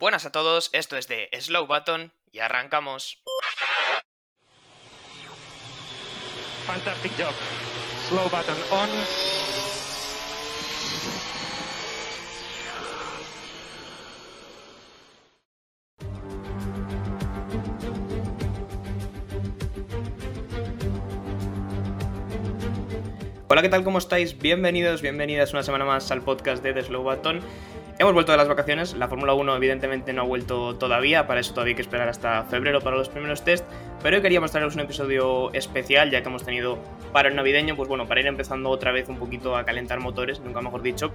Buenas a todos, esto es de Slow Button y arrancamos. Fantastic job. Slow button on. Hola, ¿qué tal? ¿Cómo estáis? Bienvenidos, bienvenidas una semana más al podcast de The Slow Button. Hemos vuelto de las vacaciones, la Fórmula 1 evidentemente no ha vuelto todavía, para eso todavía hay que esperar hasta febrero para los primeros test, pero hoy queríamos traeros un episodio especial, ya que hemos tenido para el navideño, pues bueno, para ir empezando otra vez un poquito a calentar motores, nunca mejor dicho,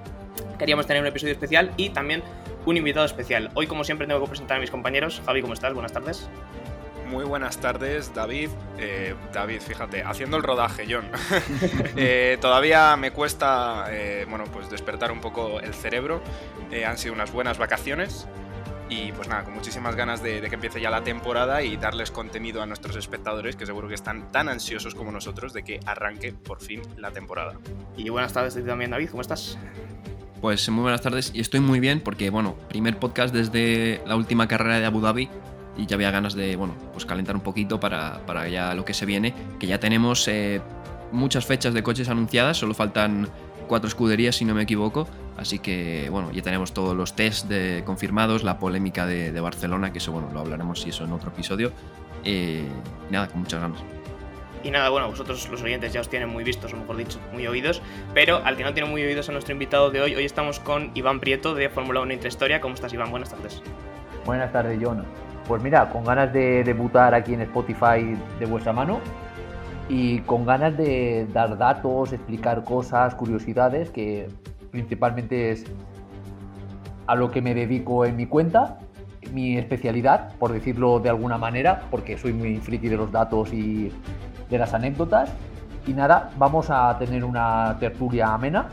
queríamos tener un episodio especial y también un invitado especial. Hoy, como siempre, tengo que presentar a mis compañeros. Javi, ¿cómo estás? Buenas tardes. Muy buenas tardes, David. Eh, David, fíjate, haciendo el rodaje, John. Eh, todavía me cuesta, eh, bueno, pues despertar un poco el cerebro. han sido unas buenas vacaciones y pues nada, con muchísimas ganas de, de, que empiece ya la temporada y darles contenido a nuestros espectadores, que seguro que están tan ansiosos como nosotros de que arranque por fin la temporada. Y buenas tardes también, David, ¿cómo estás? Pues muy buenas tardes y estoy muy bien porque, bueno, primer podcast desde la última carrera de Abu Dhabi y ya había ganas de, bueno, pues calentar un poquito para, para ya lo que se viene, que ya tenemos eh, muchas fechas de coches anunciadas, solo faltan cuatro escuderías si no me equivoco, así que bueno, ya tenemos todos los test de, confirmados, la polémica de, de, Barcelona, que eso bueno, lo hablaremos si eso en otro episodio, eh, y nada, con muchas ganas. Y nada, bueno, vosotros los oyentes ya os tienen muy vistos, o mejor dicho, muy oídos. Pero al que no tiene muy oídos a nuestro invitado de hoy, hoy estamos con Iván Prieto de Fórmula 1 Intrahistoria. ¿Cómo estás, Iván? Buenas tardes. Buenas tardes, John. Pues mira, con ganas de debutar aquí en Spotify de vuestra mano y con ganas de dar datos, explicar cosas, curiosidades, que principalmente es a lo que me dedico en mi cuenta, mi especialidad, por decirlo de alguna manera, porque soy muy friki de los datos y de las anécdotas. Y nada, vamos a tener una tertulia amena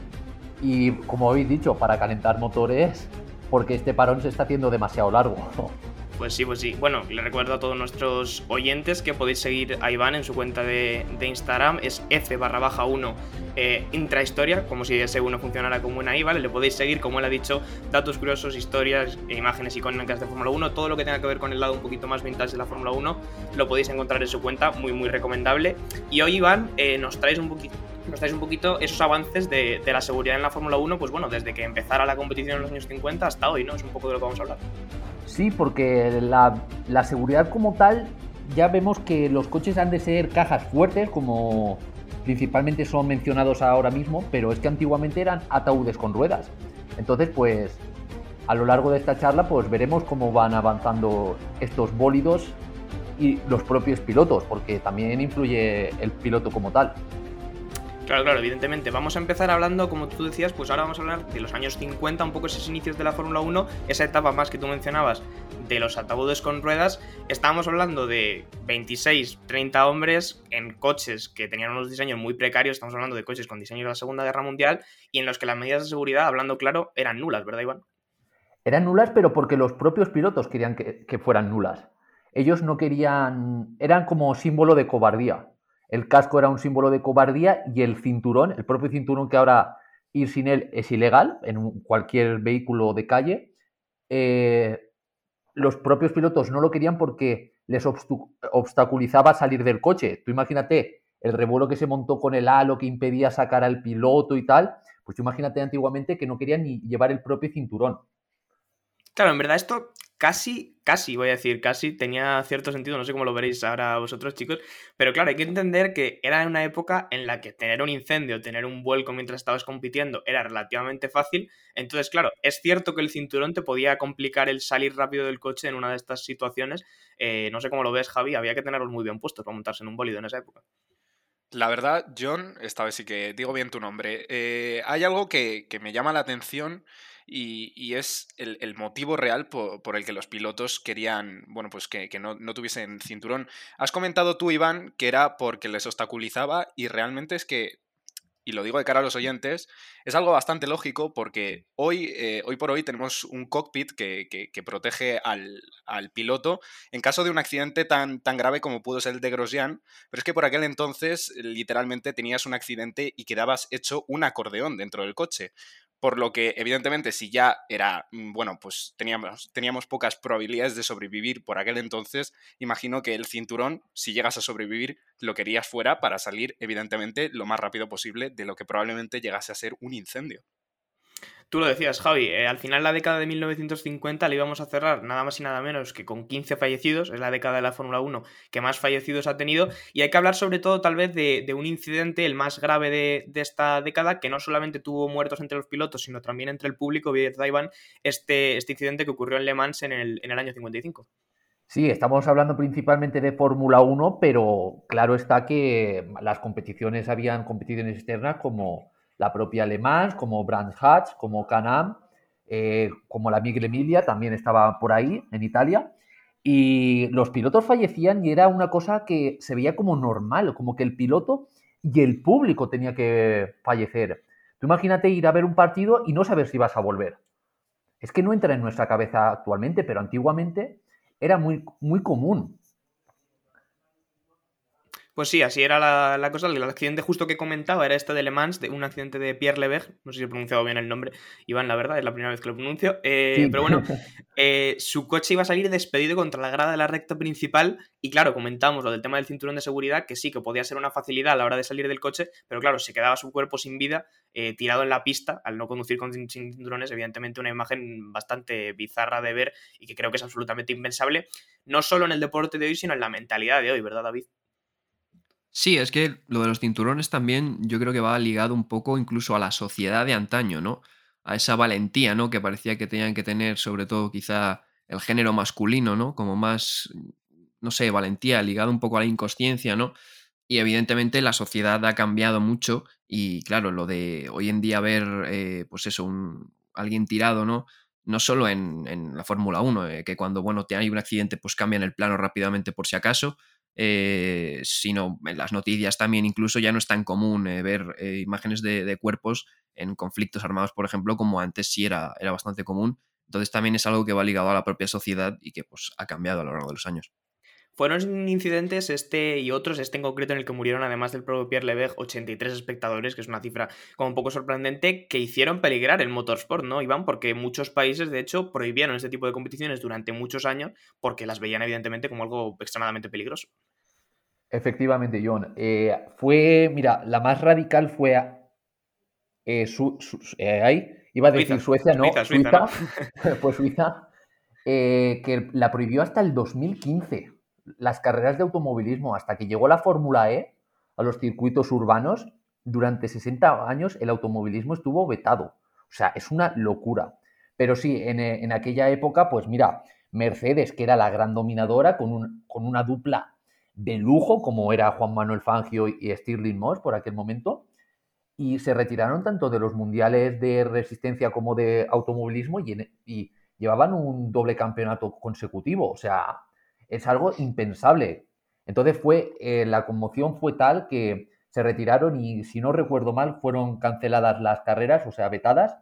y como habéis dicho, para calentar motores, porque este parón se está haciendo demasiado largo. Pues sí, pues sí. Bueno, le recuerdo a todos nuestros oyentes que podéis seguir a Iván en su cuenta de, Instagram, es f barra baja 1 eh, intrahistoria, como si ese 1 funcionara como una I, ¿vale? Le podéis seguir, como él ha dicho, datos curiosos, historias, e imágenes icónicas de Fórmula 1, todo lo que tenga que ver con el lado un poquito más vintage de la Fórmula 1, lo podéis encontrar en su cuenta, muy, muy recomendable. Y hoy, Iván, eh, nos traes un poquito nos un poquito esos avances de, de la seguridad en la Fórmula 1, pues bueno, desde que empezara la competición en los años 50 hasta hoy, ¿no? Es un poco de lo que vamos a hablar. Sí, porque la, la, seguridad como tal, ya vemos que los coches han de ser cajas fuertes, como principalmente son mencionados ahora mismo, pero es que antiguamente eran ataúdes con ruedas. Entonces, pues, a lo largo de esta charla, pues veremos cómo van avanzando estos bólidos y los propios pilotos, porque también influye el piloto como tal. Claro, claro, evidentemente. Vamos a empezar hablando, como tú decías, pues ahora vamos a hablar de los años 50, un poco esos inicios de la Fórmula 1, esa etapa más que tú mencionabas de los ataúdes con ruedas. Estábamos hablando de 26, 30 hombres en coches que tenían unos diseños muy precarios, estamos hablando de coches con diseños de la Segunda Guerra Mundial y en los que las medidas de seguridad, hablando claro, eran nulas, ¿verdad, Iván? Eran nulas, pero porque los propios pilotos querían que, que fueran nulas. Ellos no querían, eran como símbolo de cobardía. El casco era un símbolo de cobardía y el cinturón, el propio cinturón que ahora ir sin él es ilegal en cualquier vehículo de calle, eh, los propios pilotos no lo querían porque les obstaculizaba salir del coche. Tú imagínate el revuelo que se montó con el halo que impedía sacar al piloto y tal, pues tú imagínate antiguamente que no querían ni llevar el propio cinturón. Claro, en verdad esto casi, casi, voy a decir, casi tenía cierto sentido, no sé cómo lo veréis ahora vosotros chicos, pero claro, hay que entender que era una época en la que tener un incendio, tener un vuelco mientras estabas compitiendo era relativamente fácil, entonces claro, es cierto que el cinturón te podía complicar el salir rápido del coche en una de estas situaciones, eh, no sé cómo lo ves Javi, había que tenerlos muy bien puestos para montarse en un bólido en esa época. La verdad, John, esta vez sí que digo bien tu nombre, eh, hay algo que, que me llama la atención y, y es el, el, motivo real por, por, el que los pilotos querían, bueno, pues que, que no, no, tuviesen cinturón. Has comentado tú, Iván, que era porque les obstaculizaba y realmente es que, y lo digo de cara a los oyentes, es algo bastante lógico porque hoy, eh, hoy por hoy tenemos un cockpit que, que, que protege al, al, piloto en caso de un accidente tan, tan grave como pudo ser el de Grosjean, pero es que por aquel entonces literalmente tenías un accidente y quedabas hecho un acordeón dentro del coche por lo que evidentemente si ya era, mm, bueno, pues teníamos, teníamos pocas probabilidades de sobrevivir por aquel entonces, imagino que el cinturón, si llegas a sobrevivir, lo querías fuera para salir evidentemente lo más rápido posible de lo que probablemente llegase a ser un incendio. Tú lo decías, Javi, eh, al final la década de 1950 la íbamos a cerrar nada más y nada menos que con 15 fallecidos, es la década de la Fórmula 1 que más fallecidos ha tenido, y hay que hablar sobre todo tal vez de, un incidente, el más grave de, esta década, que no solamente tuvo muertos entre los pilotos, sino también entre el público, Iván, este, este incidente que ocurrió en Le Mans en el, en el año 55. Sí, estamos hablando principalmente de Fórmula 1, pero claro está que las competiciones habían competiciones externas como la propia Le como Brands Hatch, como Canam, eh, como la Miguel Emilia, también estaba por ahí, en Italia. Y los pilotos fallecían y era una cosa que se veía como normal, como que el piloto y el público tenía que fallecer. Tú imagínate ir a ver un partido y no saber si vas a volver. Es que no entra en nuestra cabeza actualmente, pero antiguamente era muy, muy común. Pues sí, así era la, cosa. El accidente justo que comentaba era este de Le Mans, de un accidente de Pierre Leberg. No sé si he pronunciado bien el nombre, Iván, la verdad, es la primera vez que lo pronuncio. Eh, pero bueno, eh, su coche iba a salir despedido contra la grada de la recta principal. Y claro, comentamos lo del tema del cinturón de seguridad, que sí, que podía ser una facilidad a la hora de salir del coche, pero claro, se quedaba su cuerpo sin vida, eh, tirado en la pista, al no conducir con, cinturones, evidentemente una imagen bastante bizarra de ver y que creo que es absolutamente impensable, no solo en el deporte de hoy, sino en la mentalidad de hoy, ¿verdad, David? Sí, es que lo de los cinturones también yo creo que va ligado un poco incluso a la sociedad de antaño, ¿no? A esa valentía, ¿no? Que parecía que tenían que tener sobre todo quizá el género masculino, ¿no? Como más, no sé, valentía, ligado un poco a la inconsciencia, ¿no? Y evidentemente la sociedad ha cambiado mucho y claro, lo de hoy en día ver, eh, pues eso, un, alguien tirado, ¿no? No solo en, la Fórmula 1, eh, que cuando, bueno, te hay un accidente, pues cambian el plano rápidamente por si acaso, eh, sino en las noticias también incluso ya no es tan común eh, ver eh, imágenes de, cuerpos en conflictos armados, por ejemplo, como antes sí era, era bastante común. Entonces también es algo que va ligado a la propia sociedad y que pues, ha cambiado a lo largo de los años. Fueron incidentes este y otros, este en concreto en el que murieron además del propio Pierre Lebec 83 espectadores, que es una cifra como un poco sorprendente, que hicieron peligrar el motorsport, ¿no, Iván? Porque muchos países, de hecho, prohibieron este tipo de competiciones durante muchos años porque las veían evidentemente como algo extremadamente peligroso. Efectivamente, John. Eh, fue, mira, la más radical fue eh, eh, ahí, iba a decir Suecia, no, Suiza, pues Suiza, que la prohibió hasta el 2015 las carreras de automovilismo, hasta que llegó la Fórmula E a los circuitos urbanos, durante 60 años el automovilismo estuvo vetado. O sea, es una locura. Pero sí, en, aquella época, pues mira, Mercedes, que era la gran dominadora, con, con una dupla de lujo, como era Juan Manuel Fangio y Stirling Moss por aquel momento, y se retiraron tanto de los mundiales de resistencia como de automovilismo y, y llevaban un doble campeonato consecutivo. O sea, es algo impensable. Entonces fue, eh, la conmoción fue tal que se retiraron y, si no recuerdo mal, fueron canceladas las carreras, o sea, vetadas,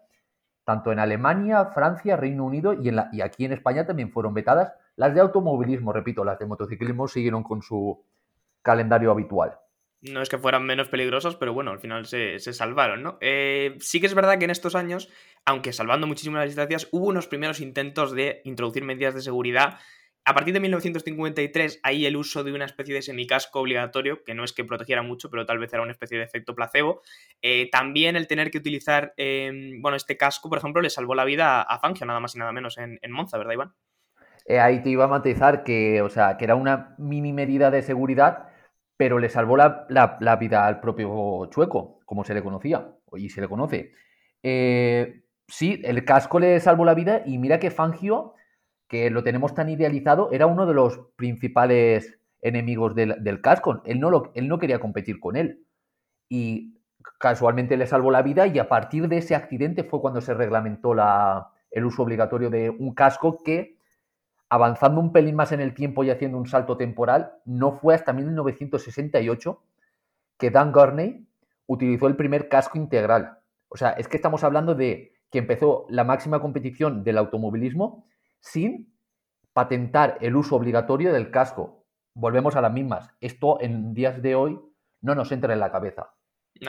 tanto en Alemania, Francia, Reino Unido y, en la, y aquí en España también fueron vetadas. Las de automovilismo, repito, las de motociclismo siguieron con su calendario habitual. No es que fueran menos peligrosas, pero bueno, al final se, salvaron, ¿no? Eh, sí que es verdad que en estos años, aunque salvando muchísimas distancias, hubo unos primeros intentos de introducir medidas de seguridad a partir de 1953 hay el uso de una especie de semicasco obligatorio, que no es que protegiera mucho, pero tal vez era una especie de efecto placebo. Eh, también el tener que utilizar, em, bueno, este casco, por ejemplo, le salvó la vida a Fangio, nada más y nada menos en, Monza, ¿verdad, Iván? Eh, ahí te iba a matizar que, o sea, que era una mini medida de seguridad, pero le salvó la, vida al propio Chueco, como se le conocía, y se le conoce. Eh, sí, el casco le salvó la vida y mira que Fangio que lo tenemos tan idealizado, era uno de los principales enemigos del, casco. Él no, él no quería competir con él. Y casualmente le salvó la vida y a partir de ese accidente fue cuando se reglamentó la, el uso obligatorio de un casco que, avanzando un pelín más en el tiempo y haciendo un salto temporal, no fue hasta 1968 que Dan Gurney utilizó el primer casco integral. O sea, es que estamos hablando de que empezó la máxima competición del automovilismo sin patentar el uso obligatorio del casco. Volvemos a las mismas. Esto en días de hoy no nos entra en la cabeza.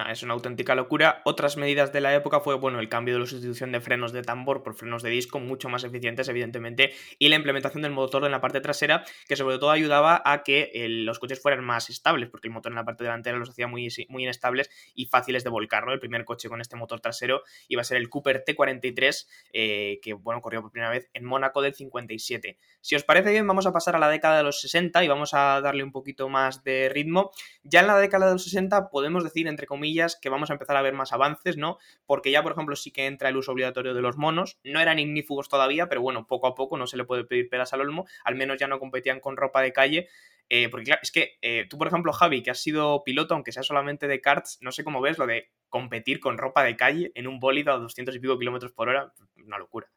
Es una auténtica locura. Otras medidas de la época fue, bueno, el cambio de la sustitución de frenos de tambor por frenos de disco, mucho más eficientes, evidentemente, y la implementación del motor en la parte trasera, que sobre todo ayudaba a que eh, los coches fueran más estables, porque el motor en la parte delantera los hacía muy, muy inestables y fáciles de volcar, ¿no? El primer coche con este motor trasero iba a ser el Cooper T43, eh, que, bueno, corrió por primera vez en Mónaco del 57. Si os parece bien, vamos a pasar a la década de los 60 y vamos a darle un poquito más de ritmo. Ya en la década de los 60 podemos decir, entre comillas, que vamos a empezar a ver más avances, ¿no? Porque ya, por ejemplo, sí que entra el uso obligatorio de los monos. No eran ignífugos todavía, pero bueno, poco a poco no se le puede pedir peras al olmo. Al menos ya no competían con ropa de calle. Eh, porque claro, es que eh, tú, por ejemplo, Javi, que has sido piloto, aunque sea solamente de karts, no sé cómo ves lo de competir con ropa de calle en un bólido a 200 y pico kilómetros por hora. Una locura.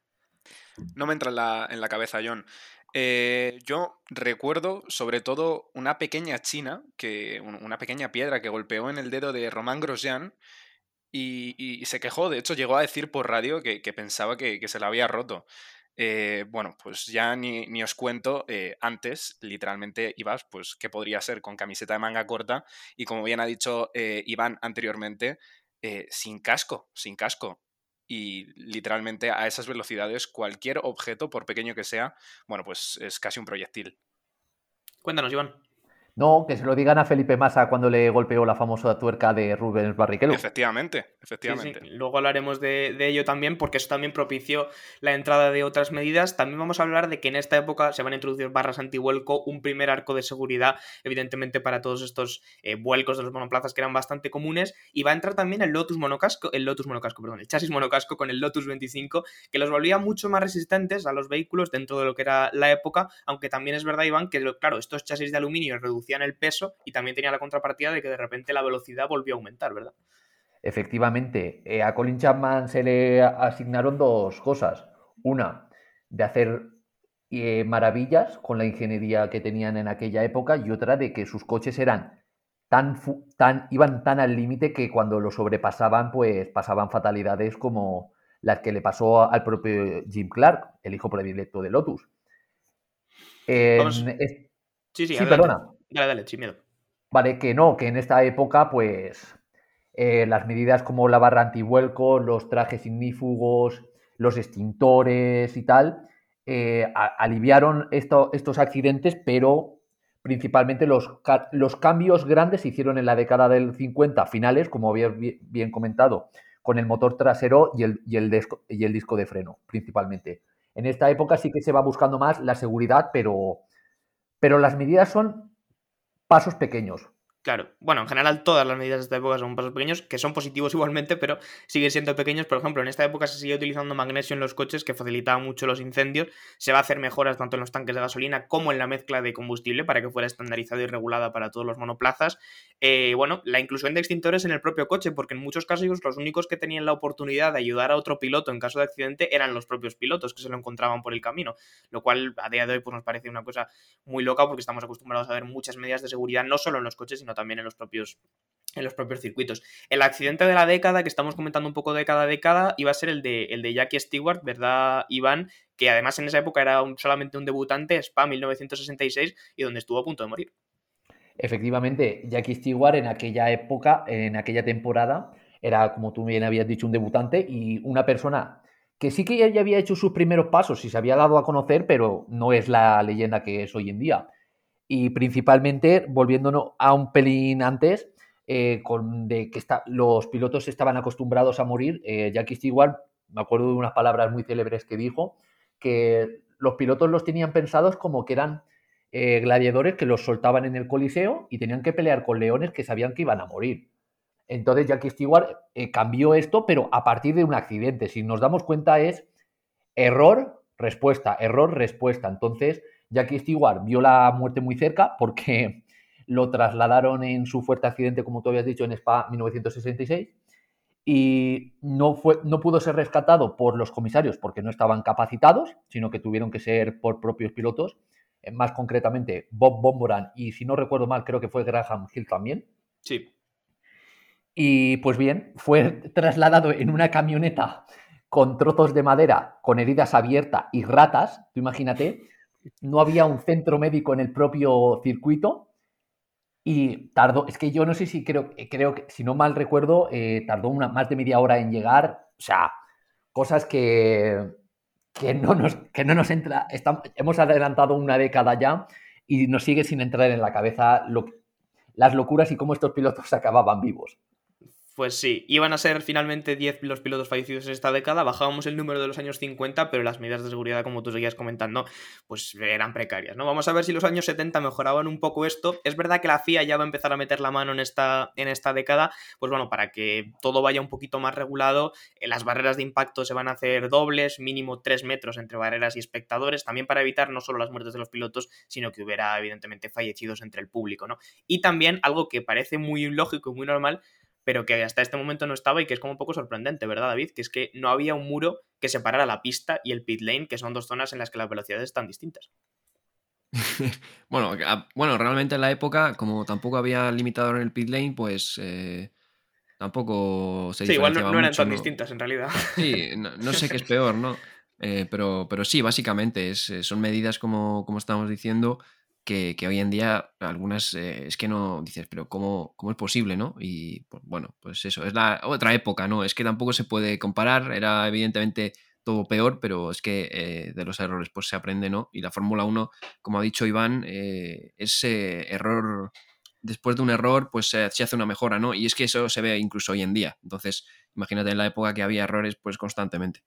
No me entra en la, en la cabeza, John. Eh, yo recuerdo sobre todo una pequeña china, que, una pequeña piedra que golpeó en el dedo de Román Grosjean y, se quejó, de hecho llegó a decir por radio que, pensaba que, se la había roto. Eh, bueno, pues ya ni, os cuento, eh, antes literalmente ibas, pues, ¿qué podría ser? Con camiseta de manga corta y como bien ha dicho Iván anteriormente, sin casco, sin casco y literalmente a esas velocidades cualquier objeto, por pequeño que sea, bueno, pues es casi un proyectil. Cuéntanos, Iván. No, que se lo digan a Felipe Massa cuando le golpeó la famosa tuerca de Rubens Barrichello. Efectivamente, efectivamente. Luego hablaremos de, ello también, porque eso también propició la entrada de otras medidas. También vamos a hablar de que en esta época se van a introducir barras antivuelco, un primer arco de seguridad, evidentemente, para todos estos eh, vuelcos de los monoplazas que eran bastante comunes. Y va a entrar también el Lotus monocasco, el Lotus monocasco, perdón, el chasis monocasco con el Lotus 25, que los volvía mucho más resistentes a los vehículos dentro de lo que era la época, aunque también es verdad, Iván, que claro, estos chasis de aluminio reducidos el peso y también tenía la contrapartida de que de repente la velocidad volvió a aumentar, ¿verdad? Efectivamente, eh, a Colin Chapman se le asignaron dos cosas. Una, de hacer eh, maravillas con la ingeniería que tenían en aquella época y otra de que sus coches eran tan, tan iban tan al límite que cuando lo sobrepasaban, pues pasaban fatalidades como las que le pasó al propio Jim Clark, el hijo predilecto de Lotus. Sí, sí, perdona. Dale, dale. Vale, que no, que en esta época, pues, eh, las medidas como la barra antivuelco, los trajes ignífugos, los extintores y tal, eh, aliviaron estos accidentes, pero principalmente los, los, cambios grandes se hicieron en la década del 50, finales, como había bien comentado, con el motor trasero y el, y el, y el disco de freno, principalmente. En esta época sí que se va buscando más la seguridad, pero, pero las medidas son pasos pequeños. Claro, bueno, en general todas las medidas de esta época son pasos pequeños, que son positivos igualmente, pero siguen siendo pequeños. Por ejemplo, en esta época se sigue utilizando magnesio en los coches, que facilitaba mucho los incendios. Se va a hacer mejoras tanto en los tanques de gasolina como en la mezcla de combustible para que fuera estandarizado y regulada para todos los monoplazas. Eh, bueno, la inclusión de extintores en el propio coche, porque en muchos casos los únicos que tenían la oportunidad de ayudar a otro piloto en caso de accidente eran los propios pilotos que se lo encontraban por el camino, lo cual a día de hoy pues, nos parece una cosa muy loca porque estamos acostumbrados a ver muchas medidas de seguridad no solo en los coches, sino también en los propios en los propios circuitos. El accidente de la década, que estamos comentando un poco de cada década, iba a ser el de, el de Jackie Stewart, ¿verdad, Iván? Que además en esa época era solamente un debutante, Spa 1966, y donde estuvo a punto de morir. Efectivamente, Jackie Stewart en aquella época, en aquella temporada, era, como tú bien habías dicho, un debutante y una persona que sí que ya había hecho sus primeros pasos y se había dado a conocer, pero no es la leyenda que es hoy en día y principalmente volviéndonos a un pelín antes, eh, con de que está, los pilotos estaban acostumbrados a morir. Eh, Jackie Stewart, me acuerdo de unas palabras muy célebres que dijo, que los pilotos los tenían pensados como que eran eh, gladiadores que los soltaban en el coliseo y tenían que pelear con leones que sabían que iban a morir. Entonces Jackie Stewart cambió esto, pero a partir de un accidente. Si nos damos cuenta es error, respuesta, error, respuesta. Entonces Jackie Stewart vio la muerte muy cerca porque lo trasladaron en su fuerte accidente, como tú habías dicho, en Spa 1966 y no, fue, no pudo ser rescatado por los comisarios porque no estaban capacitados, sino que tuvieron que ser por propios pilotos, eh, más concretamente Bob Bomboran y si no recuerdo mal creo que fue Graham Hill también. Sí. Y pues bien, fue trasladado en una camioneta con trozos de madera, con heridas abiertas y ratas, tú imagínate, no había un centro médico en el propio circuito Y tardó, es que yo no sé si creo, creo que, si no mal recuerdo, eh, tardó una, más de media hora en llegar. O sea, cosas que, que, no, nos, que no nos entra. hemos adelantado una década ya y nos sigue sin entrar en la cabeza las locuras y cómo estos pilotos acababan vivos. Pues sí, iban a ser finalmente 10 los pilotos fallecidos en esta década, bajábamos el número de los años 50, pero las medidas de seguridad, como tú seguías comentando, pues eran precarias, ¿no? Vamos a ver si los años 70 mejoraban un poco esto. Es verdad que la FIA ya va a empezar a meter la mano en esta, en esta década, pues bueno, para que todo vaya un poquito más regulado, eh, las barreras de impacto se van a hacer dobles, mínimo 3 metros entre barreras y espectadores, también para evitar no solo las muertes de los pilotos, sino que hubiera evidentemente fallecidos entre el público, ¿no? Y también algo que parece muy lógico y muy normal, pero que hasta este momento no estaba y que es como un poco sorprendente, ¿verdad, David? Que es que no había un muro que separara la pista y el pit lane, que son dos zonas en las que las velocidades están distintas. bueno, bueno, realmente en la época, como tampoco había limitador en el pit lane, pues eh, tampoco se Sí, igual no, eran tan distintas en realidad. Sí, no, sé qué es peor, ¿no? Eh, pero, pero sí, básicamente es, son medidas como, como estamos diciendo que, hoy en día algunas eh, es que no dices, pero ¿cómo, ¿cómo, es posible, no? Y pues, bueno, pues eso, es la otra época, ¿no? Es que tampoco se puede comparar, era evidentemente todo peor, pero es que eh, de los errores pues se aprende, ¿no? Y la Fórmula 1, como ha dicho Iván, eh, ese error, después de un error, pues se hace una mejora, ¿no? Y es que eso se ve incluso hoy en día. Entonces, imagínate en la época que había errores pues constantemente.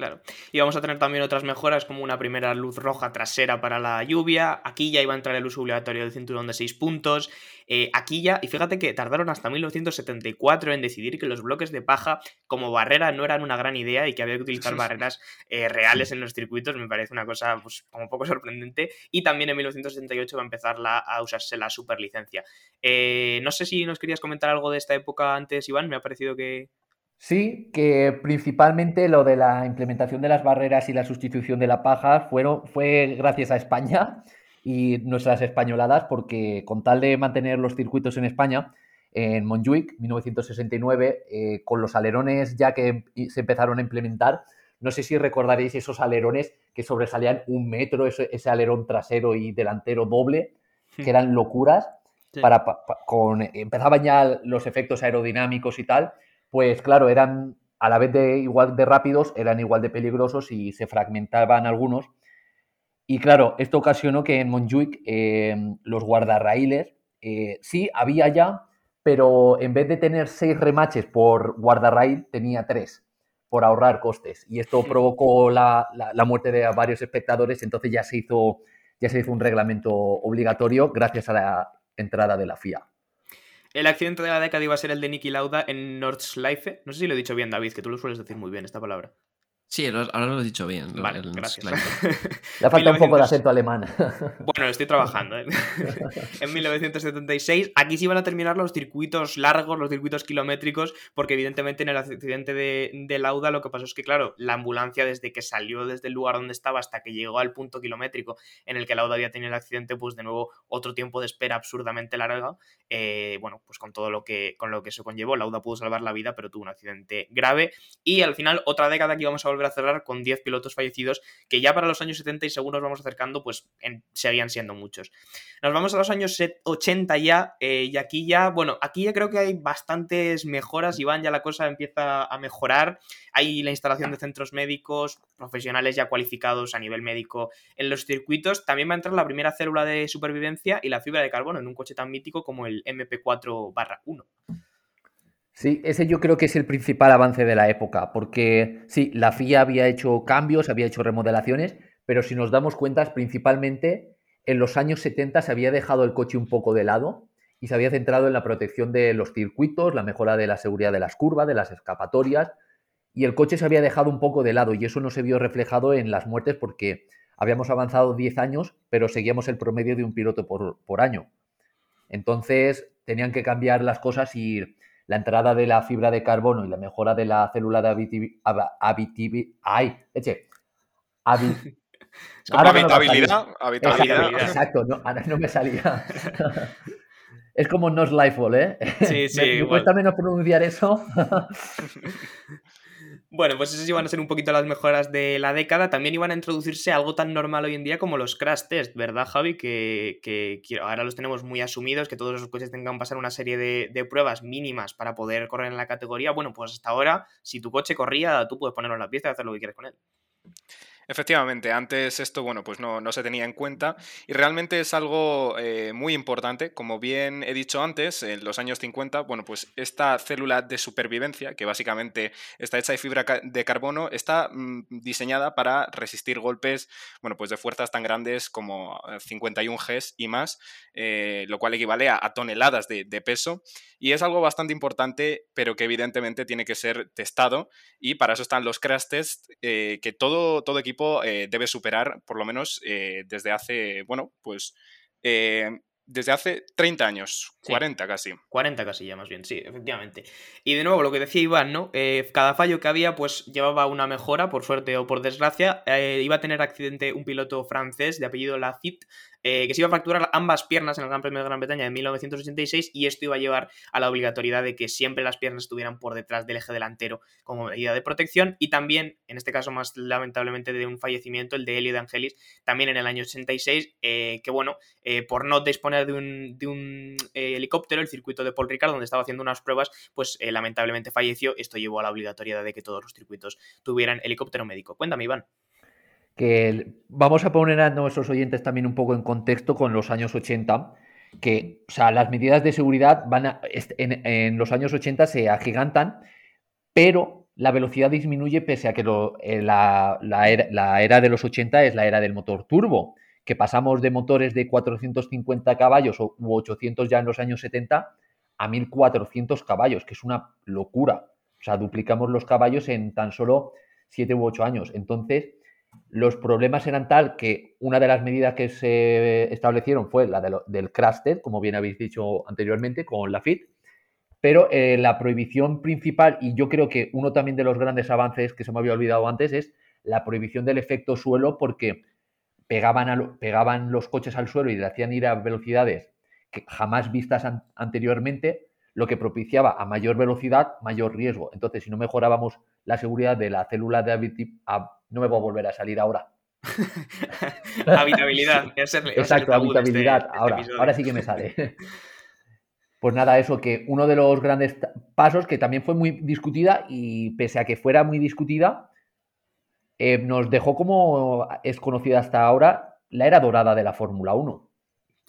Claro. Y vamos a tener también otras mejoras como una primera luz roja trasera para la lluvia. Aquí ya iba a entrar el uso obligatorio del cinturón de 6 puntos. Eh, aquí ya, y fíjate que tardaron hasta 1974 en decidir que los bloques de paja como barrera no eran una gran idea y que había que utilizar barreras eh, reales en los circuitos. Me parece una cosa pues, como poco sorprendente. Y también en 1978 va a empezar a usarse la superlicencia. Eh, no sé si nos querías comentar algo de esta época antes, Iván. Me ha parecido que. Sí, que principalmente lo de la implementación de las barreras y la sustitución de la paja fueron, fue gracias a España y nuestras españoladas, porque con tal de mantener los circuitos en España, en Montjuic, 1969, eh, con los alerones ya que se empezaron a implementar, no sé si recordaréis esos alerones que sobresalían un metro, ese, alerón trasero y delantero doble, que hmm. eran locuras. Para, con, empezaban ya los efectos aerodinámicos y tal, pues claro, eran a la vez de igual de rápidos, eran igual de peligrosos y se fragmentaban algunos. Y claro, esto ocasionó que en Montjuic eh, los guardarraíles, eh, sí, había ya, pero en vez de tener seis remaches por guardarraíl, tenía tres, por ahorrar costes. Y esto provocó la, la, muerte de varios espectadores, entonces ya se, hizo, ya se hizo un reglamento obligatorio gracias a la entrada de la FIA. El accidente de la década iba a ser el de Niki Lauda en Nordschleife. No sé si lo he dicho bien, David, que tú lo sueles decir muy bien esta palabra. Sí, ahora lo he dicho bien. Vale, gracias. Le falta un poco de acento alemán. Bueno, estoy trabajando. ¿eh? en 1976, aquí sí van a terminar los circuitos largos, los circuitos kilométricos, porque evidentemente en el accidente de, de, Lauda lo que pasó es que, claro, la ambulancia desde que salió desde el lugar donde estaba hasta que llegó al punto kilométrico en el que Lauda había tenido el accidente, pues de nuevo otro tiempo de espera absurdamente largo. Eh, bueno, pues con todo lo que, con lo que eso conllevó, Lauda pudo salvar la vida, pero tuvo un accidente grave. Y al final, otra década que íbamos a volver a cerrar con 10 pilotos fallecidos, que ya para los años 70 y según nos vamos acercando, pues seguían siendo muchos. Nos vamos a los años 80 ya, eh, y aquí ya, bueno, aquí ya creo que hay bastantes mejoras, Iván, ya la cosa empieza a mejorar. Hay la instalación de centros médicos, profesionales ya cualificados a nivel médico en los circuitos. También va a entrar la primera célula de supervivencia y la fibra de carbono en un coche tan mítico como el MP4-1. Sí, ese yo creo que es el principal avance de la época, porque sí, la FIA había hecho cambios, había hecho remodelaciones, pero si nos damos cuenta, principalmente en los años 70 se había dejado el coche un poco de lado y se había centrado en la protección de los circuitos, la mejora de la seguridad de las curvas, de las escapatorias, y el coche se había dejado un poco de lado y eso no se vio reflejado en las muertes porque habíamos avanzado 10 años, pero seguíamos el promedio de un piloto por, por año. Entonces tenían que cambiar las cosas y la entrada de la fibra de carbono y la mejora de la célula de habitabilidad. ¡Ay! Eche. habitabilidad, habitabilidad. Exacto, no, no me salía. es como Nos Lifefall, ¿eh? Sí, sí. me, cuesta menos pronunciar eso. Bueno, pues esas iban a ser un poquito las mejoras de la década. También iban a introducirse algo tan normal hoy en día como los crash test, ¿verdad, Javi? Que, que, ahora los tenemos muy asumidos, que todos los coches tengan que pasar una serie de, de, pruebas mínimas para poder correr en la categoría. Bueno, pues hasta ahora, si tu coche corría, tú puedes ponerlo en la pieza y hacer lo que quieres con él. Efectivamente, antes esto, bueno, pues no, no, se tenía en cuenta y realmente es algo eh, muy importante. Como bien he dicho antes, en los años 50, bueno, pues esta célula de supervivencia, que básicamente está hecha de fibra de carbono, está mm, diseñada para resistir golpes, bueno, pues de fuerzas tan grandes como 51 eh, Gs y más, eh, lo cual equivale a, toneladas de, peso. Y es algo bastante importante, pero que evidentemente tiene que ser testado y para eso están los crash tests, que todo, todo equipo eh, debe superar, por lo menos eh, desde hace, bueno, pues eh, desde hace 30 años, 40 casi. 40 casi ya más bien, sí, efectivamente. Y de nuevo, lo que decía Iván, ¿no? cada fallo que había, pues llevaba una mejora, por suerte o por desgracia. iba a tener accidente un piloto francés de apellido Lafitte, eh, que se iba a fracturar ambas piernas en el Gran Premio de Gran Bretaña de 1986 y esto iba a llevar a la obligatoriedad de que siempre las piernas estuvieran por detrás del eje delantero como medida de protección y también, en este caso más lamentablemente de un fallecimiento, el de Helio de Angelis, también en el año 86, eh, que bueno, eh, por no disponer de un, de un helicóptero, el circuito de Paul Ricard, donde estaba haciendo unas pruebas, pues lamentablemente falleció. Esto llevó a la obligatoriedad de que todos los circuitos tuvieran helicóptero médico. Cuéntame, Iván que vamos a poner a nuestros oyentes también un poco en contexto con los años 80, que, o sea, las medidas de seguridad van a, en, los años 80 se agigantan, pero la velocidad disminuye pese a que eh, la, era, de los 80 es la era del motor turbo, que pasamos de motores de 450 caballos u 800 ya en los años 70 a 1400 caballos, que es una locura. O sea, duplicamos los caballos en tan solo 7 u 8 años. Entonces, los problemas eran tal que una de las medidas que se establecieron fue la del crash como bien habéis dicho anteriormente, con la FIT, pero eh, la prohibición principal, y yo creo que uno también de los grandes avances que se me había olvidado antes, es la prohibición del efecto suelo, porque pegaban, pegaban los coches al suelo y le hacían ir a velocidades que jamás vistas anteriormente, lo que propiciaba a mayor velocidad, mayor riesgo. Entonces, si no mejorábamos la seguridad de la célula de no me voy a volver a salir ahora. habitabilidad. Exacto, habitabilidad. Este ahora, ahora sí que me sale. Pues nada, eso que uno de los grandes pasos que también fue muy discutida y pese a que fuera muy discutida, eh, nos dejó como es conocida hasta ahora la era dorada de la Fórmula 1.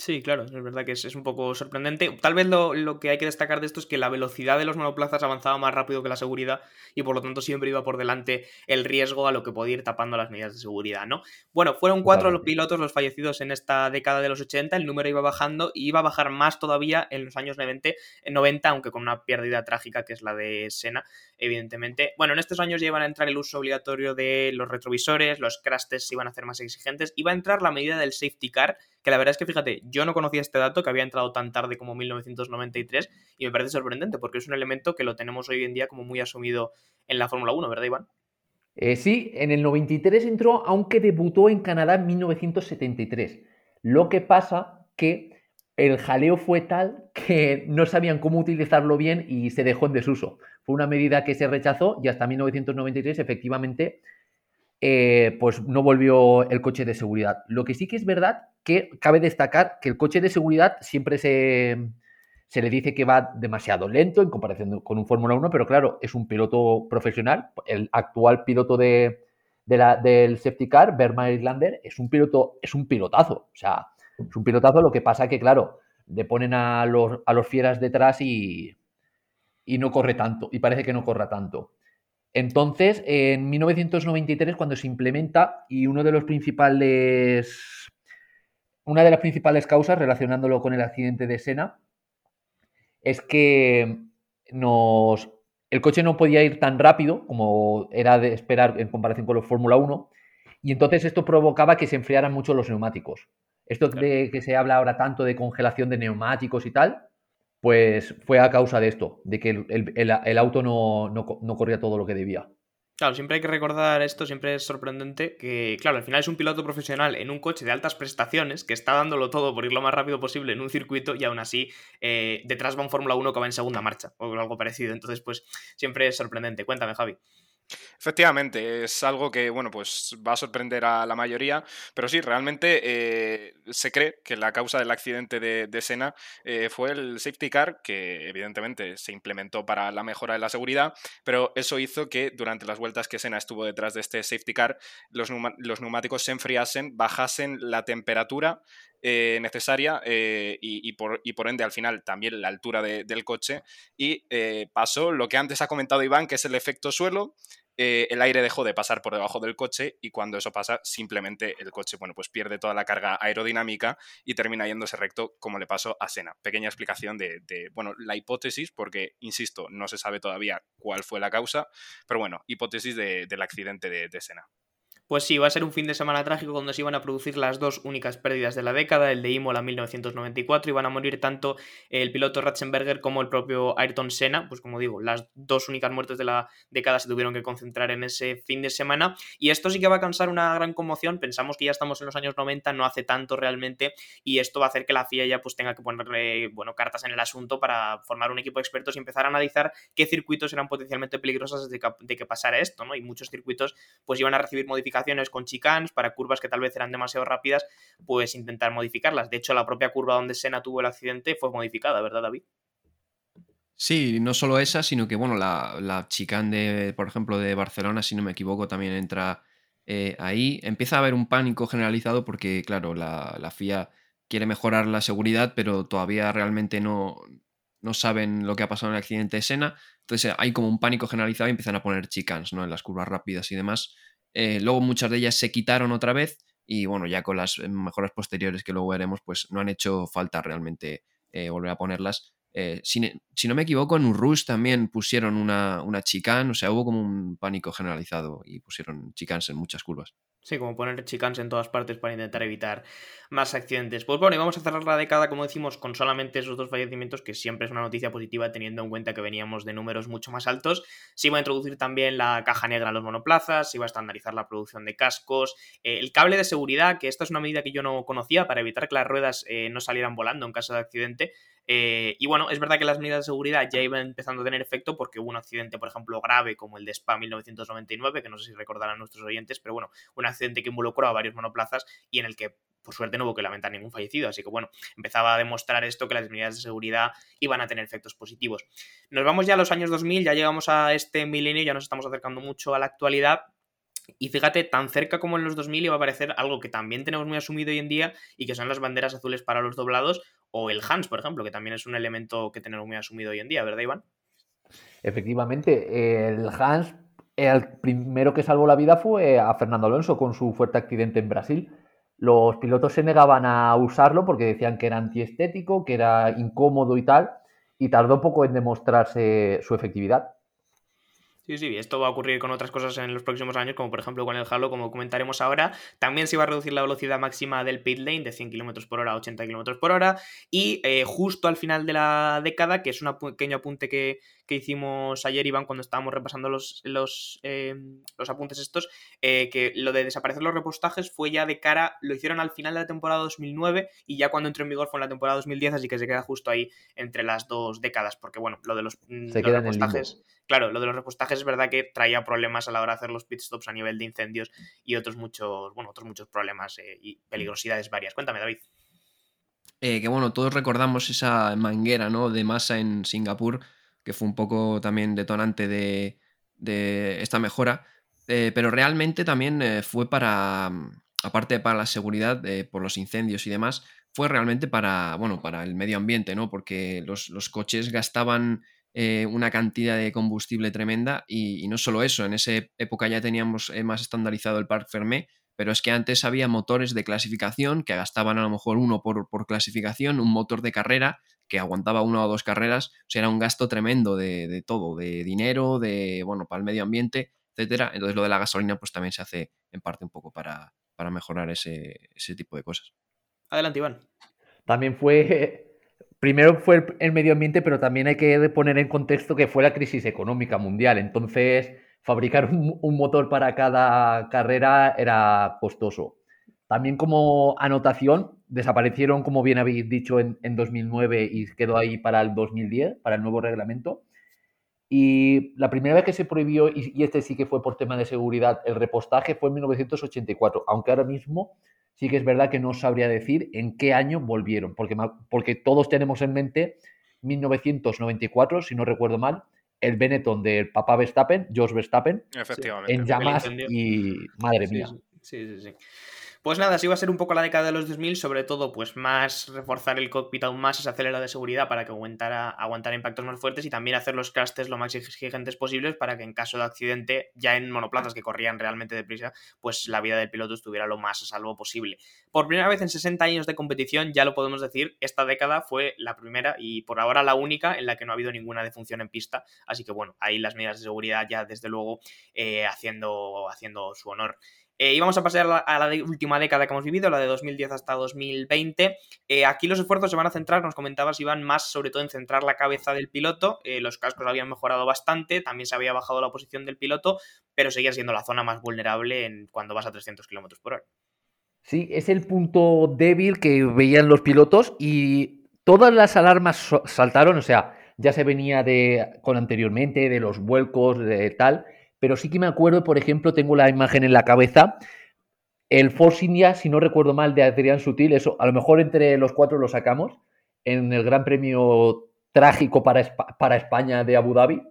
Sí, claro, es verdad que es, un poco sorprendente. Tal vez lo, que hay que destacar de esto es que la velocidad de los monoplazas avanzaba más rápido que la seguridad y por lo tanto siempre iba por delante el riesgo a lo que podía ir tapando las medidas de seguridad, ¿no? Bueno, fueron cuatro los pilotos los fallecidos en esta década de los 80, el número iba bajando y iba a bajar más todavía en los años 90, 90 aunque con una pérdida trágica que es la de Sena, evidentemente. Bueno, en estos años ya iban a entrar el uso obligatorio de los retrovisores, los crash tests se iban a hacer más exigentes, iba a entrar la medida del safety car, que la verdad es que fíjate, yo no conocía este dato que había entrado tan tarde como 1993 y me parece sorprendente porque es un elemento que lo tenemos hoy en día como muy asumido en la Fórmula 1, ¿verdad, Iván? Eh, sí, en el 93 entró, aunque debutó en Canadá en 1973. Lo que pasa que el jaleo fue tal que no sabían cómo utilizarlo bien y se dejó en desuso. Fue una medida que se rechazó y hasta 1993 efectivamente eh, pues no volvió el coche de seguridad. Lo que sí que es verdad que cabe destacar que el coche de seguridad siempre se, se le dice que va demasiado lento en comparación con un Fórmula 1, pero claro, es un piloto profesional. El actual piloto de, del safety car, Berma Islander, es un piloto, es un pilotazo. O sea, es un pilotazo. Lo que pasa que, claro, le ponen a los, a los fieras detrás y, y no corre tanto. Y parece que no corra tanto. Entonces, en 1993, cuando se implementa, y uno de los principales. Una de las principales causas relacionándolo con el accidente de Sena es que nos, el coche no podía ir tan rápido como era de esperar en comparación con los Fórmula 1, y entonces esto provocaba que se enfriaran mucho los neumáticos. Esto de que se habla ahora tanto de congelación de neumáticos y tal, pues fue a causa de esto, de que el, auto no, no, corría todo lo que debía. Claro, siempre hay que recordar esto, siempre es sorprendente que, claro, al final es un piloto profesional en un coche de altas prestaciones que está dándolo todo por ir lo más rápido posible en un circuito y aún así eh, detrás va un Fórmula 1 que va en segunda marcha o algo parecido. Entonces, pues siempre es sorprendente. Cuéntame, Javi. Efectivamente, es algo que, bueno, pues va a sorprender a la mayoría, pero sí, realmente eh, se cree que la causa del accidente de, de Senna eh, fue el safety car, que evidentemente se implementó para la mejora de la seguridad, pero eso hizo que durante las vueltas que Senna estuvo detrás de este safety car, los, neumáticos se enfriasen, bajasen la temperatura eh, necesaria y, por, por, ende al final también la altura del coche y pasó lo que antes ha comentado Iván, que es el efecto suelo, eh, el aire dejó de pasar por debajo del coche y cuando eso pasa, simplemente el coche, bueno, pues pierde toda la carga aerodinámica y termina yéndose recto como le pasó a Sena. Pequeña explicación de, bueno, la hipótesis, porque, insisto, no se sabe todavía cuál fue la causa, pero bueno, hipótesis del accidente de, de Sena. Pues sí, va a ser un fin de semana trágico cuando se iban a producir las dos únicas pérdidas de la década, el de Imola 1994, y van a morir tanto el piloto Ratzenberger como el propio Ayrton Senna, pues como digo, las dos únicas muertes de la década se tuvieron que concentrar en ese fin de semana, y esto sí que va a causar una gran conmoción, pensamos que ya estamos en los años 90, no hace tanto realmente, y esto va a hacer que la FIA ya pues tenga que ponerle, bueno, cartas en el asunto para formar un equipo de expertos y empezar a analizar qué circuitos eran potencialmente peligrosos de que, pasara esto, ¿no? Y muchos circuitos pues iban a recibir modificaciones con chicanes para curvas que tal vez eran demasiado rápidas, pues intentar modificarlas. De hecho, la propia curva donde Senna tuvo el accidente fue modificada, ¿verdad, David? Sí, no solo esa, sino que, bueno, la, la de, por ejemplo, de Barcelona, si no me equivoco, también entra eh, ahí. Empieza a haber un pánico generalizado porque, claro, la, FIA quiere mejorar la seguridad, pero todavía realmente no, no saben lo que ha pasado en el accidente de Senna. Entonces hay como un pánico generalizado y empiezan a poner chicanes ¿no? en las curvas rápidas y demás. Eh, luego muchas de ellas se quitaron otra vez y bueno, ya con las mejoras posteriores que luego veremos, pues no han hecho falta realmente eh, volver a ponerlas. Eh, si, no me equivoco, en Urrush también pusieron una, una chicane, o sea, hubo como un pánico generalizado y pusieron chicanes en muchas curvas. Sí, como poner chicans en todas partes para intentar evitar más accidentes. Pues bueno, y vamos a cerrar la década, como decimos, con solamente esos dos fallecimientos, que siempre es una noticia positiva teniendo en cuenta que veníamos de números mucho más altos. Se iba a introducir también la caja negra en los monoplazas, se iba a estandarizar la producción de cascos, eh, el cable de seguridad, que esta es una medida que yo no conocía para evitar que las ruedas eh, no salieran volando en caso de accidente. Eh, y bueno, es verdad que las medidas de seguridad ya iban empezando a tener efecto porque hubo un accidente, por ejemplo, grave como el de Spa 1999, que no sé si recordarán nuestros oyentes, pero bueno, un accidente que involucró a varios monoplazas y en el que por suerte no hubo que lamentar ningún fallecido, así que bueno, empezaba a demostrar esto que las medidas de seguridad iban a tener efectos positivos. Nos vamos ya a los años 2000, ya llegamos a este milenio, ya nos estamos acercando mucho a la actualidad, y fíjate, tan cerca como en los 2000 iba a aparecer algo que también tenemos muy asumido hoy en día y que son las banderas azules para los doblados o el Hans, por ejemplo, que también es un elemento que tenemos muy asumido hoy en día, ¿verdad, Iván? Efectivamente, el Hans, el primero que salvó la vida fue a Fernando Alonso con su fuerte accidente en Brasil. Los pilotos se negaban a usarlo porque decían que era antiestético, que era incómodo y tal, y tardó poco en demostrarse su efectividad. Sí, sí, esto va a ocurrir con otras cosas en los próximos años, como por ejemplo con el Halo, como comentaremos ahora. También se va a reducir la velocidad máxima del pit lane de 100 km por hora a 80 km por hora. Y eh, justo al final de la década, que es un pequeño apunte que, que hicimos ayer, Iván, cuando estábamos repasando los, los, eh, los apuntes estos, eh, que lo de desaparecer los repostajes fue ya de cara, lo hicieron al final de la temporada 2009 y ya cuando entró en vigor fue en la temporada 2010, así que se queda justo ahí entre las dos décadas, porque bueno, lo de los, mm, repostajes, claro, lo de los repostajes es verdad que traía problemas a la hora de hacer los pit stops a nivel de incendios y otros muchos, bueno, otros muchos problemas eh, y peligrosidades varias. Cuéntame, David. que bueno, todos recordamos esa manguera ¿no? de masa en Singapur que fue un poco también detonante de, esta mejora, eh, pero realmente también eh, fue para, mm, aparte para la seguridad eh, por los incendios y demás, fue realmente para, bueno, para el medio ambiente, ¿no? Porque los, coches gastaban una cantidad de combustible tremenda y, y, no solo eso, en esa época ya teníamos más estandarizado el Parc Fermé, pero es que antes había motores de clasificación que gastaban a lo mejor uno por, por clasificación, un motor de carrera que aguantaba una o dos carreras, o sea, era un gasto tremendo de, todo, de dinero, de, bueno, para el medio ambiente, etcétera. Entonces lo de la gasolina pues también se hace en parte un poco para, para mejorar ese, tipo de cosas. Adelante, Iván. También fue, primero fue el, medio ambiente, pero también hay que poner en contexto que fue la crisis económica mundial. Entonces, fabricar un motor para cada carrera era costoso. También como anotación, desaparecieron, como bien habéis dicho, en, 2009 y quedó ahí para el 2010, para el nuevo reglamento. Y la primera vez que se prohibió, y, y este sí que fue por tema de seguridad, el repostaje fue en 1984, aunque ahora mismo sí que es verdad que no sabría decir en qué año volvieron, porque, porque todos tenemos en mente 1994, si no recuerdo mal, el Benetton del papá Verstappen, George Verstappen, Efectivamente. en llamas y madre mía. sí, sí, sí. Pues nada, así va a ser un poco la década de los 2000, sobre todo pues más reforzar el cockpit aún más, esa acelera de seguridad para que aguantara, aguantara impactos más fuertes y también hacer los crash tests lo más exigentes posibles para que en caso de accidente, ya en monoplazas que corrían realmente deprisa, pues la vida del piloto estuviera lo más a salvo posible. Por primera vez en 60 años de competición, ya lo podemos decir, esta década fue la primera y por ahora la única en la que no ha habido ninguna defunción en pista, así que bueno, ahí las medidas de seguridad ya desde luego eh, haciendo, haciendo su honor. Eh, y vamos a pasar a la, última década que hemos vivido, la de 2010 hasta 2020. Eh, aquí los esfuerzos se van a centrar, nos comentabas, Iván, más sobre todo en centrar la cabeza del piloto. Eh, los cascos habían mejorado bastante, también se había bajado la posición del piloto, pero seguía siendo la zona más vulnerable en, cuando vas a 300 km por hora. Sí, es el punto débil que veían los pilotos y todas las alarmas saltaron, o sea, ya se venía de con anteriormente de los vuelcos de tal, pero sí que me acuerdo, por ejemplo, tengo la imagen en la cabeza, el Force India, si no recuerdo mal, de Adrián Sutil, eso a lo mejor entre los cuatro lo sacamos en el Gran Premio trágico para, para España de Abu Dhabi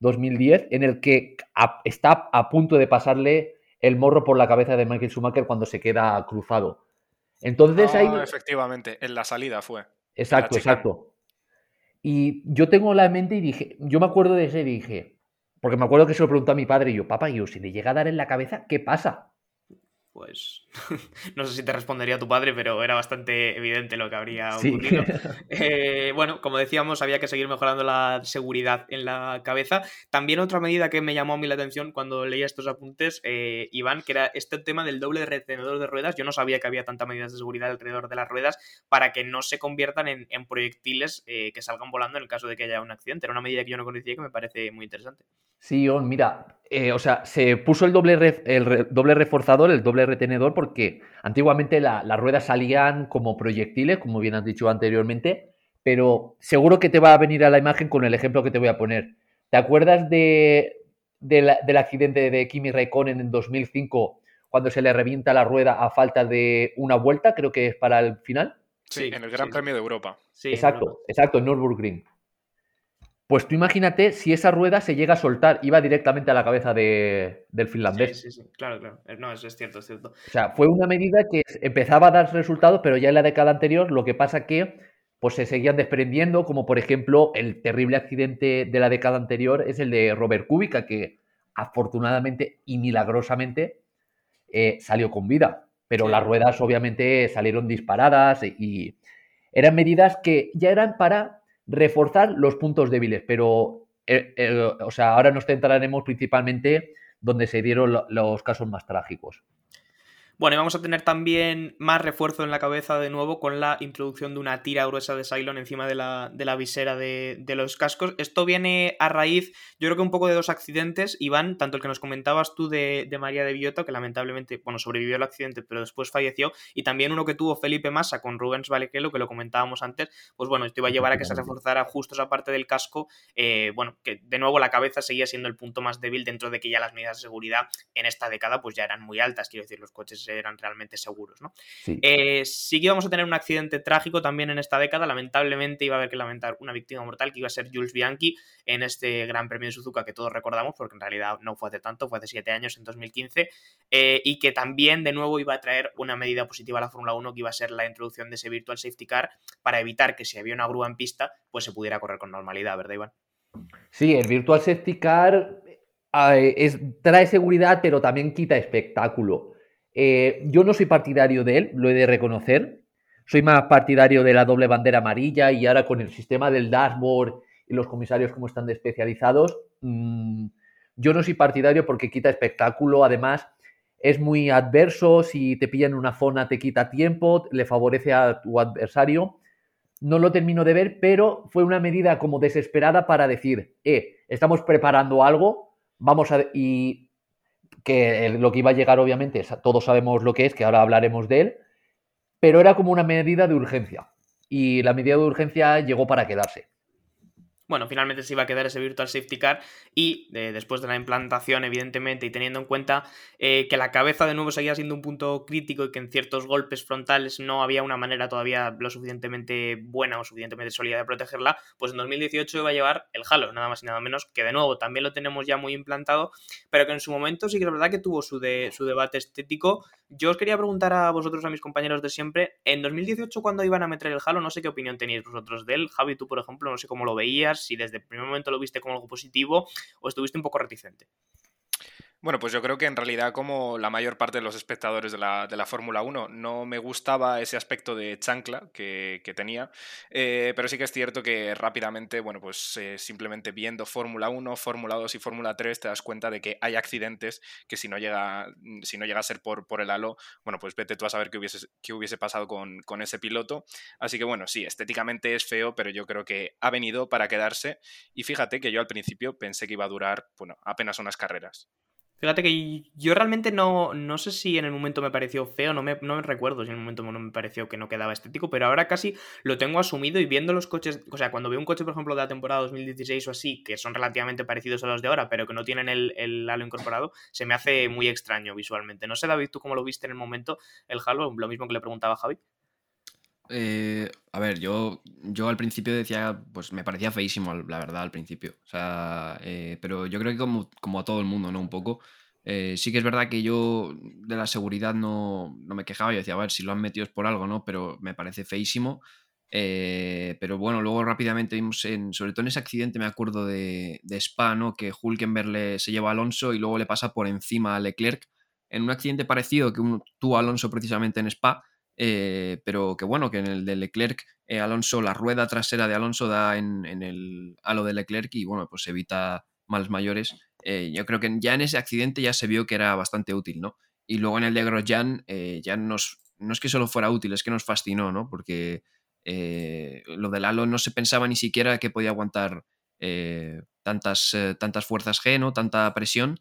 2010, en el que a- está a punto de pasarle el morro por la cabeza de Michael Schumacher cuando se queda cruzado. Entonces ahí... Ah, efectivamente, en la salida fue. Exacto, exacto. Y yo tengo la mente y dije, yo me acuerdo de ese y dije, porque me acuerdo que se lo preguntó a mi padre y yo, papá, y yo, si le llega a dar en la cabeza, ¿qué pasa? Pues no sé si te respondería tu padre, pero era bastante evidente lo que habría Sí. ocurrido. Eh, bueno, como decíamos, había que seguir mejorando la seguridad en la cabeza. También otra medida que me llamó a mí la atención cuando leía estos apuntes, eh, Iván, que era este tema del doble retenedor de ruedas. Yo no sabía que había tantas medidas de seguridad alrededor de las ruedas para que no se conviertan en, en proyectiles eh, que salgan volando en el caso de que haya un accidente. Era una medida que yo no conocía y que me parece muy interesante. Sí, On, mira, eh, o sea, se puso el doble, ref- el re- doble reforzador, el doble retenedor, porque antiguamente la- las ruedas salían como proyectiles, como bien has dicho anteriormente, pero seguro que te va a venir a la imagen con el ejemplo que te voy a poner. ¿Te acuerdas de, de la- del accidente de Kimi Raikkonen en 2005, cuando se le revienta la rueda a falta de una vuelta, creo que es para el final? Sí, Sí, en el Gran sí, Premio de Europa. Sí, Exacto, exacto, en Nürburgring. Pues tú imagínate si esa rueda se llega a soltar, iba directamente a la cabeza de- del Sí, finlandés. sí, sí, claro, claro. Eh, No, eso es cierto, es cierto. O sea, fue una medida que empezaba a dar resultados, pero ya en la década anterior lo que pasa que pues se seguían desprendiendo, como por ejemplo el terrible accidente de la década anterior es el de Robert Kubica, que afortunadamente y milagrosamente eh, salió con vida, pero Sí. las ruedas obviamente salieron disparadas y, y eran medidas que ya eran para reforzar los puntos débiles, pero eh, eh, o sea, ahora nos centraremos principalmente donde se dieron lo- los casos más trágicos. Bueno, y vamos a tener también más refuerzo en la cabeza de nuevo con la introducción de una tira gruesa de Cylon encima de la, de la visera de, de los cascos. Esto viene a raíz, yo creo que un poco de dos accidentes, Iván, tanto el que nos comentabas tú de, de María de Biota, que lamentablemente, bueno, sobrevivió al accidente, pero después falleció, y también uno que tuvo Felipe Massa con Rubens Barrichello, que lo comentábamos antes, pues bueno, esto iba a llevar a que se reforzara justo esa parte del casco, eh, bueno, que de nuevo la cabeza seguía siendo el punto más débil dentro de que ya las medidas de seguridad en esta década pues ya eran muy altas, quiero decir, los coches eran realmente seguros, ¿no? Sí. Eh, sí que íbamos a tener un accidente trágico también en esta década. Lamentablemente iba a haber que lamentar una víctima mortal que iba a ser Jules Bianchi en este Gran Premio de Suzuka que todos recordamos, porque en realidad no fue hace tanto, fue hace siete años, en 2015, eh, y que también de nuevo iba a traer una medida positiva a la Fórmula 1 que iba a ser la introducción de ese Virtual Safety Car para evitar que si había una grúa en pista, pues se pudiera correr con normalidad, ¿verdad, Iván? Sí, el Virtual Safety Car eh, es- trae seguridad, pero también quita espectáculo. Eh, yo no soy partidario de él, lo he de reconocer. Soy más partidario de la doble bandera amarilla y ahora con el sistema del dashboard y los comisarios como están de especializados, mm, yo no soy partidario porque quita espectáculo. Además, es muy adverso. Si te pillan una zona, te quita tiempo, le favorece a tu adversario. No lo termino de ver, pero fue una medida como desesperada para decir, eh, estamos preparando algo, vamos a... y que lo que iba a llegar obviamente, todos sabemos lo que es, que ahora hablaremos de él, pero era como una medida de urgencia. Y la medida de urgencia llegó para quedarse. Bueno, finalmente se iba a quedar ese Virtual Safety Car y después de la implantación, evidentemente, y teniendo en cuenta eh, que la cabeza de nuevo seguía siendo un punto crítico y que en ciertos golpes frontales no había una manera todavía lo suficientemente buena o suficientemente sólida de protegerla, pues en 2018 iba a llevar el Halo, nada más y nada menos, que de nuevo también lo tenemos ya muy implantado, pero que en su momento sí que es verdad que tuvo su, de, su debate estético. Yo os quería preguntar a vosotros, a mis compañeros de siempre, en 2018 cuando iban a meter el Halo, no sé qué opinión tenéis vosotros de él, Javi, tú por ejemplo, no sé cómo lo veías, si desde el primer momento lo viste como algo positivo o estuviste un poco reticente. Bueno, pues yo creo que en realidad, como la mayor parte de los espectadores de la, de la Fórmula 1, no me gustaba ese aspecto de chancla que, tenía, eh, pero sí que es cierto que rápidamente, bueno, pues eh, simplemente viendo Fórmula 1, Fórmula 2 y Fórmula 3 te das cuenta de que hay accidentes que si no llega, si no llega a ser por, por el halo, bueno, pues vete tú a saber qué hubiese, qué hubiese pasado con, con ese piloto. Así que bueno, sí, estéticamente es feo, pero yo creo que ha venido para quedarse y fíjate que yo al principio pensé que iba a durar, bueno, apenas unas carreras. Fíjate que yo realmente no, no sé si en el momento me pareció feo, no me, no me recuerdo si en el momento no me pareció que no quedaba estético, pero ahora casi lo tengo asumido y viendo los coches, o sea, cuando veo un coche, por ejemplo, de la temporada 2016 o así, que son relativamente parecidos a los de ahora, pero que no tienen el, el halo incorporado, se me hace muy extraño visualmente. No sé, David, tú cómo lo viste en el momento, el halo, lo mismo que le preguntaba a Javi. Eh, a ver, yo, yo al principio decía, pues me parecía feísimo, la verdad, al principio. O sea, eh, pero yo creo que como, como, a todo el mundo, ¿no? Un poco. Eh, sí que es verdad que yo de la seguridad no, no, me quejaba. Yo decía, a ver, si lo han metido es por algo, ¿no? Pero me parece feísimo. pero bueno, luego rápidamente vimos, en, sobre todo en ese accidente, me acuerdo de, de Spa, ¿no? Que Hulkenberg se lleva a Alonso y luego le pasa por encima a Leclerc. En un accidente parecido que tuvo Alonso precisamente en Spa eh, pero que bueno, que en el de Leclerc, eh, Alonso, la rueda trasera de Alonso da en, el halo de Leclerc y bueno, pues evita males mayores. Eh, yo creo que ya en ese accidente ya se vio que era bastante útil, ¿no? Y luego en el de Grosjean ya nos, no es que solo fuera útil, es que nos fascinó, ¿no? Porque lo del halo no se pensaba ni siquiera que podía aguantar tantas, tantas fuerzas G, ¿no? Tanta presión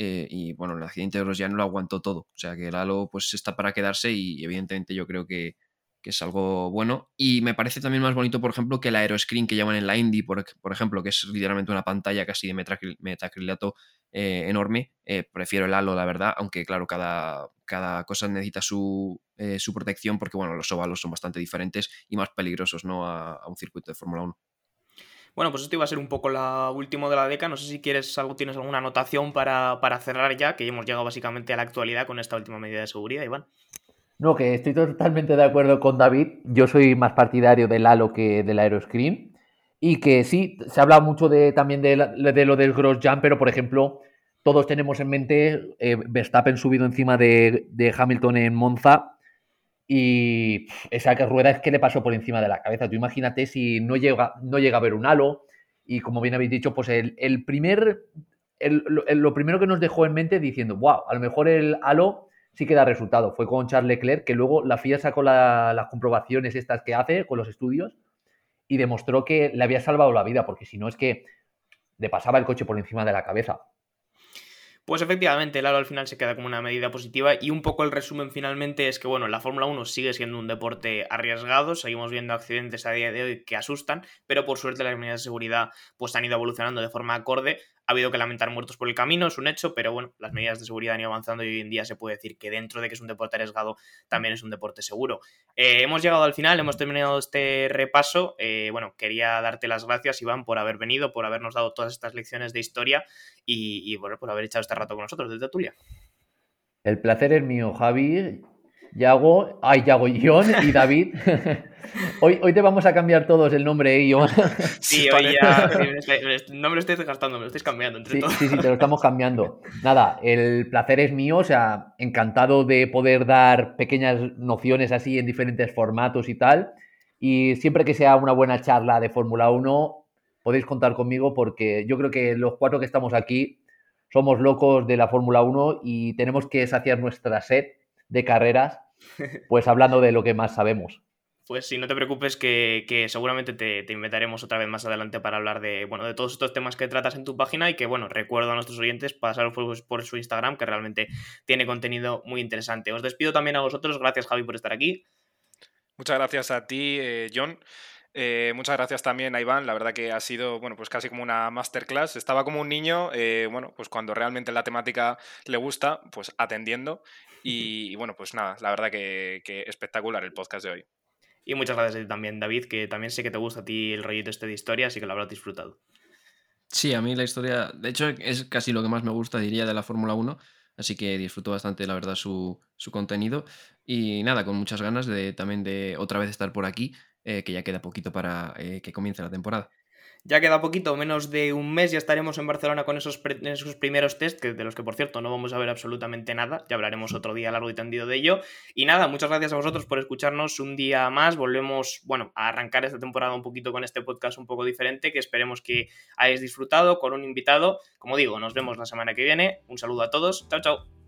eh, y bueno, el accidente de no lo aguantó todo. O sea que el halo pues está para quedarse y evidentemente yo creo que, es algo bueno. Y me parece también más bonito, por ejemplo, que el aeroscreen que llaman en la Indy, por, ejemplo, que es literalmente una pantalla casi de metacrilato eh, enorme. Eh, prefiero el halo, la verdad, aunque claro, cada, cada cosa necesita su, su protección porque bueno, los óvalos son bastante diferentes y más peligrosos ¿no? a, a un circuito de Fórmula 1. Bueno, pues esto iba a ser un poco la última de la década. No sé si quieres algo, tienes alguna anotación para, cerrar ya, que hemos llegado básicamente a la actualidad con esta última medida de seguridad, Iván. No, que estoy totalmente de acuerdo con David. Yo soy más partidario del halo que del aeroscreen. Y que sí, se habla mucho de, también de, lo del Gross Jump, pero por ejemplo, todos tenemos en mente eh, Verstappen subido encima de Hamilton en Monza y esa rueda es que le pasó por encima de la cabeza. Tú imagínate si no llega, no llega a ver un halo. Y como bien habéis dicho, pues el, el primer. lo primero que nos dejó en mente diciendo, wow, a lo mejor el halo sí que da resultado. Fue con Charles Leclerc, que luego la FIA sacó las comprobaciones estas que hace con los estudios y demostró que le había salvado la vida, porque si no es que le pasaba el coche por encima de la cabeza. Pues efectivamente, el aro al final se queda como una medida positiva y un poco el resumen finalmente es que, bueno, la Fórmula 1 sigue siendo un deporte arriesgado, seguimos viendo accidentes a día de hoy que asustan, pero por suerte las medidas de seguridad pues han ido evolucionando de forma acorde ha habido que lamentar muertos por el camino, es un hecho, pero bueno, las medidas de seguridad han ido avanzando y hoy en día se puede decir que dentro de que es un deporte arriesgado, también es un deporte seguro. Eh, hemos llegado al final, hemos terminado este repaso. Eh, bueno, quería darte las gracias, Iván, por haber venido, por habernos dado todas estas lecciones de historia y, bueno, por haber echado este rato con nosotros desde Tulia. El placer es mío, Javi. Yago, ay, Yago, John y David. hoy, hoy te vamos a cambiar todos el nombre, ¿eh, John? Sí, hoy ya. No me lo estáis desgastando, me lo estáis cambiando entre sí, todos. Sí, sí, te lo estamos cambiando. Nada, el placer es mío, o sea, encantado de poder dar pequeñas nociones así en diferentes formatos y tal. Y siempre que sea una buena charla de Fórmula 1, podéis contar conmigo porque yo creo que los cuatro que estamos aquí somos locos de la Fórmula 1 y tenemos que saciar nuestra sed de carreras, pues hablando de lo que más sabemos. Pues sí, no te preocupes que, seguramente te, invitaremos otra vez más adelante para hablar de, bueno, de todos estos temas que tratas en tu página y que, bueno, recuerdo a nuestros oyentes pasar por, por su Instagram, que realmente tiene contenido muy interesante. Os despido también a vosotros. Gracias, Javi, por estar aquí. Muchas gracias a ti, eh, John. Eh, muchas gracias también a Iván, la verdad que ha sido, bueno, pues casi como una masterclass. Estaba como un niño, eh, bueno, pues cuando realmente la temática le gusta, pues atendiendo. Y, bueno, pues nada, la verdad que, espectacular el podcast de hoy. Y muchas gracias también, David, que también sé que te gusta a ti el rollito este de historia, así que lo habrás disfrutado. Sí, a mí la historia, de hecho, es casi lo que más me gusta, diría, de la Fórmula 1. Así que disfruto bastante, la verdad, su, su, contenido. Y nada, con muchas ganas de también de otra vez estar por aquí, eh, que ya queda poquito para eh, que comience la temporada. Ya queda poquito, menos de un mes, ya estaremos en Barcelona con esos, primeros test, que de los que por cierto no vamos a ver absolutamente nada, ya hablaremos otro día largo y tendido de ello. Y nada, muchas gracias a vosotros por escucharnos un día más, volvemos, bueno, a arrancar esta temporada un poquito con este podcast un poco diferente, que esperemos que hayáis disfrutado con un invitado. Como digo, nos vemos la semana que viene, un saludo a todos, chao chao.